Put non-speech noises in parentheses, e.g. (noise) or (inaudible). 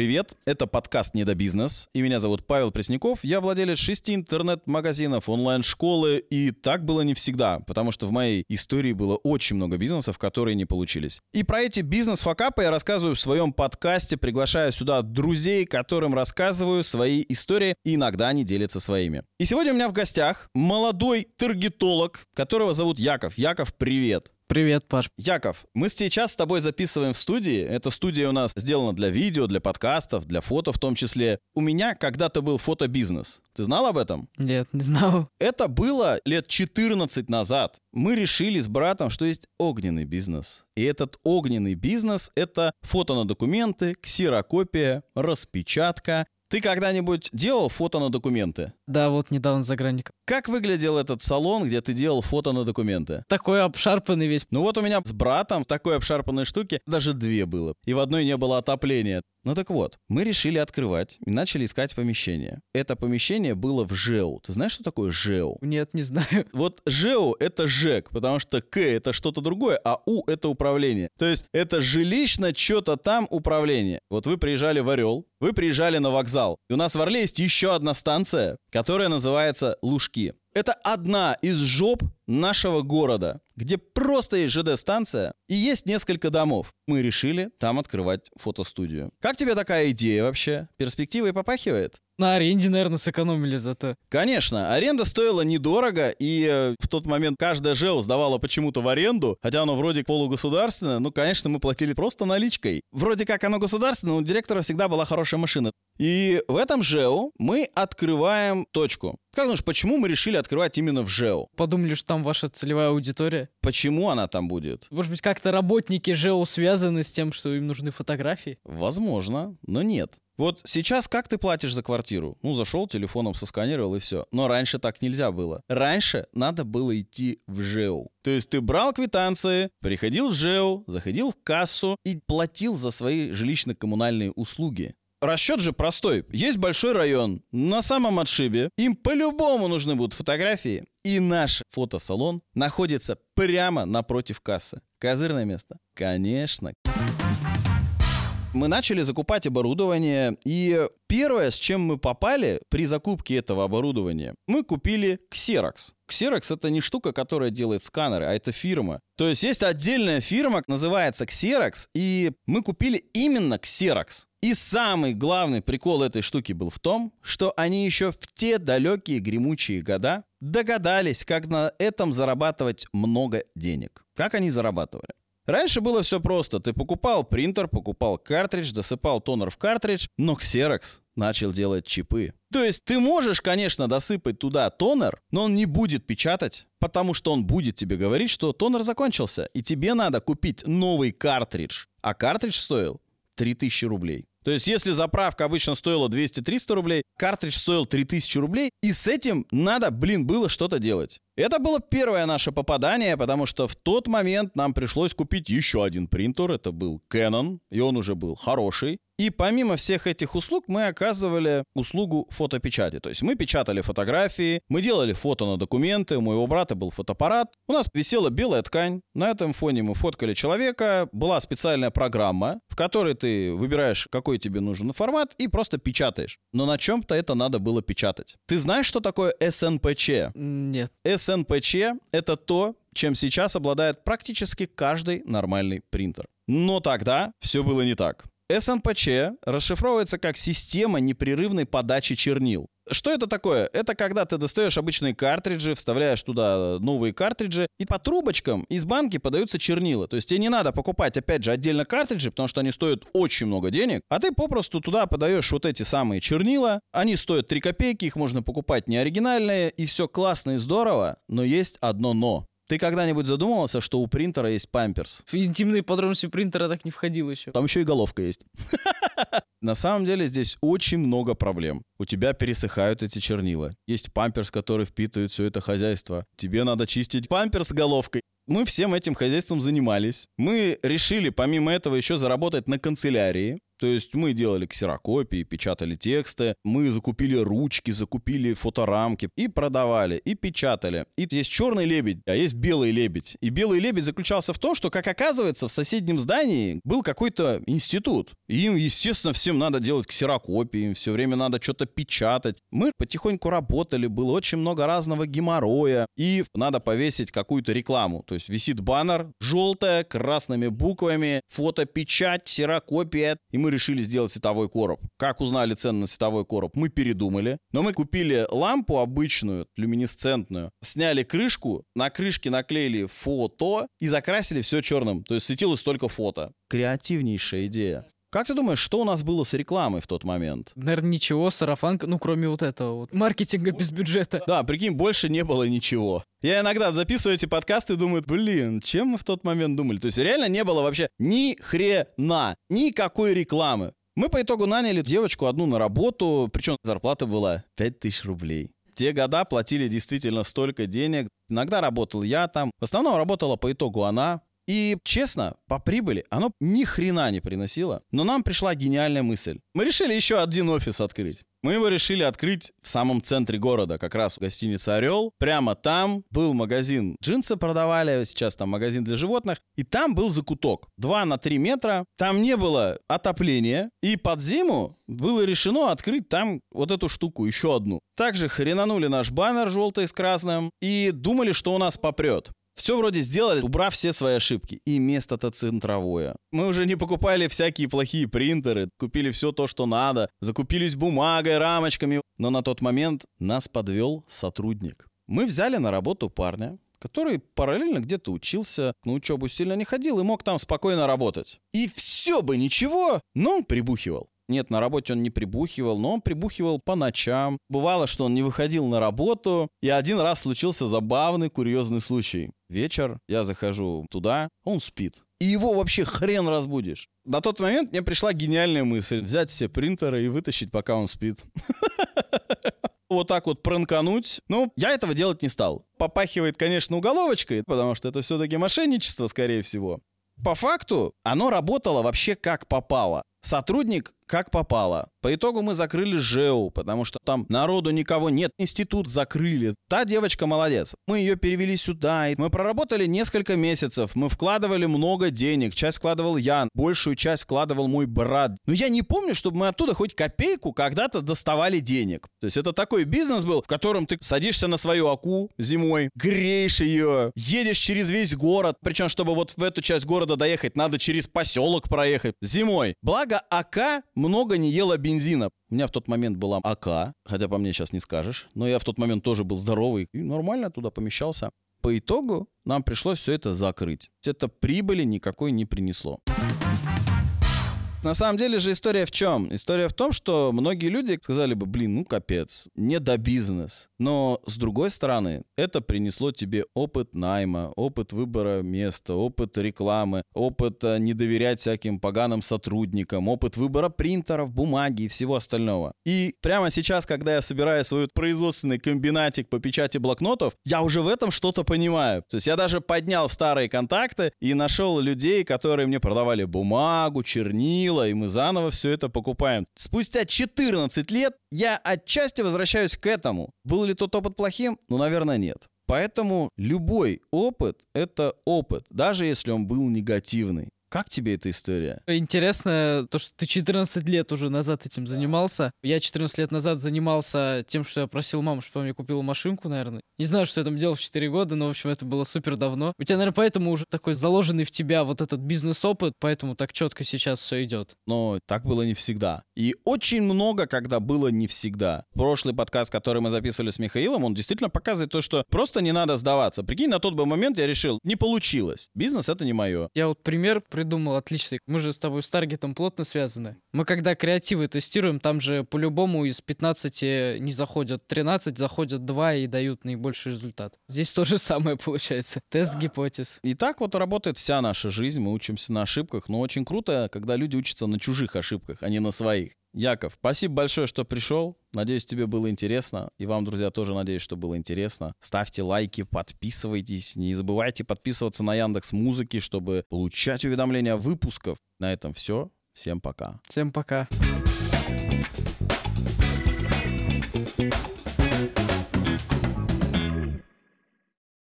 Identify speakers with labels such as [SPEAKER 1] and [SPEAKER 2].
[SPEAKER 1] привет! Это подкаст «Недобизнес», и меня зовут Павел Пресняков. Я владелец шести интернет-магазинов, онлайн-школы, и так было не всегда, потому что в моей истории было очень много бизнесов, которые не получились. И про эти бизнес-факапы я рассказываю в своем подкасте, приглашаю сюда друзей, которым рассказываю свои истории, и иногда они делятся своими. И сегодня у меня в гостях молодой таргетолог, которого зовут Яков. Яков, привет!
[SPEAKER 2] Привет, Паш.
[SPEAKER 1] Яков, мы сейчас с тобой записываем в студии. Эта студия у нас сделана для видео, для подкастов, для фото в том числе. У меня когда-то был фотобизнес. Ты знал об этом?
[SPEAKER 2] Нет, не знал.
[SPEAKER 1] Это было лет 14 назад. Мы решили с братом, что есть огненный бизнес. И этот огненный бизнес — это фото на документы, ксерокопия, распечатка ты когда-нибудь делал фото на документы?
[SPEAKER 2] Да, вот недавно за граником.
[SPEAKER 1] Как выглядел этот салон, где ты делал фото на документы?
[SPEAKER 2] Такой обшарпанный весь.
[SPEAKER 1] Ну вот у меня с братом такой обшарпанной штуки даже две было. И в одной не было отопления. Ну так вот, мы решили открывать и начали искать помещение. Это помещение было в ЖЭУ. Ты знаешь, что такое ЖЭУ?
[SPEAKER 2] Нет, не знаю. (laughs)
[SPEAKER 1] Вот ЖЭУ — это ЖЭК, потому что К — это что-то другое, а У — это управление. То есть это жилищно что-то там управление. Вот вы приезжали в Орел, вы приезжали на вокзал. И у нас в Орле есть еще одна станция, которая называется Лужки. Это одна из жоп нашего города, где просто есть ЖД-станция и есть несколько домов. Мы решили там открывать фотостудию. Как тебе такая идея вообще? Перспективой попахивает?
[SPEAKER 2] На аренде, наверное, сэкономили зато.
[SPEAKER 1] Конечно, аренда стоила недорого, и э, в тот момент каждая ЖЭУ сдавала почему-то в аренду, хотя оно вроде полугосударственное, ну, конечно, мы платили просто наличкой. Вроде как оно государственное, но у директора всегда была хорошая машина. И в этом ЖЭУ мы открываем точку. Как думаешь, почему мы решили открывать именно в ЖЭУ?
[SPEAKER 2] Подумали, что там ваша целевая аудитория.
[SPEAKER 1] Почему она там будет?
[SPEAKER 2] Может быть, как-то работники ЖЭУ связаны с тем, что им нужны фотографии?
[SPEAKER 1] Возможно, но нет. Вот сейчас как ты платишь за квартиру? Ну, зашел, телефоном сосканировал и все. Но раньше так нельзя было. Раньше надо было идти в ЖЭУ. То есть ты брал квитанции, приходил в ЖЭУ, заходил в кассу и платил за свои жилищно-коммунальные услуги. Расчет же простой. Есть большой район на самом отшибе. Им по-любому нужны будут фотографии. И наш фотосалон находится прямо напротив кассы. Козырное место? Конечно мы начали закупать оборудование, и первое, с чем мы попали при закупке этого оборудования, мы купили Xerox. Xerox это не штука, которая делает сканеры, а это фирма. То есть есть отдельная фирма, называется Xerox, и мы купили именно Xerox. И самый главный прикол этой штуки был в том, что они еще в те далекие гремучие года догадались, как на этом зарабатывать много денег. Как они зарабатывали? Раньше было все просто. Ты покупал принтер, покупал картридж, досыпал тонер в картридж, но Xerox начал делать чипы. То есть ты можешь, конечно, досыпать туда тонер, но он не будет печатать, потому что он будет тебе говорить, что тонер закончился, и тебе надо купить новый картридж. А картридж стоил 3000 рублей. То есть, если заправка обычно стоила 200-300 рублей, картридж стоил 3000 рублей, и с этим надо, блин, было что-то делать. Это было первое наше попадание, потому что в тот момент нам пришлось купить еще один принтер. Это был Canon, и он уже был хороший. И помимо всех этих услуг мы оказывали услугу фотопечати. То есть мы печатали фотографии, мы делали фото на документы, у моего брата был фотоаппарат, у нас висела белая ткань, на этом фоне мы фоткали человека, была специальная программа, в которой ты выбираешь, какой тебе нужен формат и просто печатаешь. Но на чем-то это надо было печатать. Ты знаешь, что такое SNPC?
[SPEAKER 2] Нет.
[SPEAKER 1] СНПЧ — это то, чем сейчас обладает практически каждый нормальный принтер. Но тогда все было не так. СНПЧ расшифровывается как система непрерывной подачи чернил. Что это такое? Это когда ты достаешь обычные картриджи, вставляешь туда новые картриджи, и по трубочкам из банки подаются чернила. То есть тебе не надо покупать, опять же, отдельно картриджи, потому что они стоят очень много денег, а ты попросту туда подаешь вот эти самые чернила. Они стоят 3 копейки, их можно покупать не оригинальные, и все классно и здорово, но есть одно но. Ты когда-нибудь задумывался, что у принтера есть памперс?
[SPEAKER 2] В интимные подробности принтера так не входил еще.
[SPEAKER 1] Там еще и головка есть. (laughs) На самом деле здесь очень много проблем. У тебя пересыхают эти чернила. Есть памперс, который впитывает все это хозяйство. Тебе надо чистить памперс головкой. Мы всем этим хозяйством занимались. Мы решили, помимо этого, еще заработать на канцелярии. То есть мы делали ксерокопии, печатали тексты, мы закупили ручки, закупили фоторамки и продавали, и печатали. И есть черный лебедь, а есть белый лебедь. И белый лебедь заключался в том, что, как оказывается, в соседнем здании был какой-то институт. И им, естественно, всем надо делать ксерокопии, им все время надо что-то печатать. Мы потихоньку работали, было очень много разного геморроя, и надо повесить какую-то рекламу. То есть висит баннер, желтая, красными буквами, фотопечать, ксерокопия, и мы решили сделать световой короб. Как узнали цену на световой короб? Мы передумали, но мы купили лампу обычную, люминесцентную, сняли крышку, на крышке наклеили фото и закрасили все черным. То есть светилось только фото. Креативнейшая идея. Как ты думаешь, что у нас было с рекламой в тот момент?
[SPEAKER 2] Наверное, ничего, сарафанка, ну, кроме вот этого вот маркетинга без бюджета.
[SPEAKER 1] Да, прикинь, больше не было ничего. Я иногда записываю эти подкасты и думаю, блин, чем мы в тот момент думали? То есть реально не было вообще ни хрена, никакой рекламы. Мы по итогу наняли девочку одну на работу, причем зарплата была 5000 рублей. Те года платили действительно столько денег. Иногда работал я там. В основном работала по итогу она. И, честно, по прибыли оно ни хрена не приносило. Но нам пришла гениальная мысль. Мы решили еще один офис открыть. Мы его решили открыть в самом центре города, как раз у гостиницы «Орел». Прямо там был магазин. Джинсы продавали, сейчас там магазин для животных. И там был закуток. 2 на 3 метра. Там не было отопления. И под зиму было решено открыть там вот эту штуку, еще одну. Также хренанули наш баннер желтый с красным и думали, что у нас попрет. Все вроде сделали, убрав все свои ошибки. И место-то центровое. Мы уже не покупали всякие плохие принтеры, купили все то, что надо, закупились бумагой, рамочками. Но на тот момент нас подвел сотрудник. Мы взяли на работу парня, который параллельно где-то учился, на учебу сильно не ходил и мог там спокойно работать. И все бы ничего, но он прибухивал. Нет, на работе он не прибухивал, но он прибухивал по ночам. Бывало, что он не выходил на работу. И один раз случился забавный, курьезный случай. Вечер, я захожу туда, он спит. И его вообще хрен разбудишь. На тот момент мне пришла гениальная мысль взять все принтеры и вытащить, пока он спит. (laughs) Вот так вот пранкануть. Ну, я этого делать не стал. Попахивает, конечно, уголовочкой, потому что это все-таки мошенничество, скорее всего. По факту, оно работало вообще как попало. Сотрудник как попало. По итогу мы закрыли ЖЭУ, потому что там народу никого нет, институт закрыли. Та девочка молодец. Мы ее перевели сюда, и мы проработали несколько месяцев, мы вкладывали много денег, часть вкладывал я, большую часть вкладывал мой брат. Но я не помню, чтобы мы оттуда хоть копейку когда-то доставали денег. То есть это такой бизнес был, в котором ты садишься на свою аку зимой, греешь ее, едешь через весь город, причем чтобы вот в эту часть города доехать, надо через поселок проехать зимой. Благо АК много не ела бензина. У меня в тот момент была АК, хотя по мне сейчас не скажешь, но я в тот момент тоже был здоровый и нормально туда помещался. По итогу нам пришлось все это закрыть. Это прибыли никакой не принесло. На самом деле же история в чем? История в том, что многие люди сказали бы, блин, ну капец, не до бизнес. Но с другой стороны, это принесло тебе опыт найма, опыт выбора места, опыт рекламы, опыт э, не доверять всяким поганым сотрудникам, опыт выбора принтеров, бумаги и всего остального. И прямо сейчас, когда я собираю свой производственный комбинатик по печати блокнотов, я уже в этом что-то понимаю. То есть я даже поднял старые контакты и нашел людей, которые мне продавали бумагу, чернила, и мы заново все это покупаем. Спустя 14 лет я отчасти возвращаюсь к этому. Был ли тот опыт плохим? Ну, наверное, нет. Поэтому любой опыт — это опыт, даже если он был негативный. Как тебе эта история?
[SPEAKER 2] Интересно то, что ты 14 лет уже назад этим занимался. Я 14 лет назад занимался тем, что я просил маму, чтобы она мне купила машинку, наверное. Не знаю, что я там делал в 4 года, но, в общем, это было супер давно. У тебя, наверное, поэтому уже такой заложенный в тебя вот этот бизнес-опыт, поэтому так четко сейчас все идет.
[SPEAKER 1] Но так было не всегда. И очень много, когда было не всегда. Прошлый подкаст, который мы записывали с Михаилом, он действительно показывает то, что просто не надо сдаваться. Прикинь, на тот бы момент я решил, не получилось. Бизнес — это не мое.
[SPEAKER 2] Я вот пример придумал отличный. Мы же с тобой с таргетом плотно связаны. Мы когда креативы тестируем, там же по-любому из 15 не заходят 13, заходят 2 и дают наибольший результат. Здесь то же самое получается. (laughs) Тест гипотез.
[SPEAKER 1] И так вот работает вся наша жизнь. Мы учимся на ошибках. Но очень круто, когда люди учатся на чужих ошибках, а не на своих. Яков, спасибо большое, что пришел. Надеюсь, тебе было интересно. И вам, друзья, тоже надеюсь, что было интересно. Ставьте лайки, подписывайтесь. Не забывайте подписываться на Яндекс Музыки, чтобы получать уведомления о выпусках. На этом все. Всем пока.
[SPEAKER 2] Всем пока.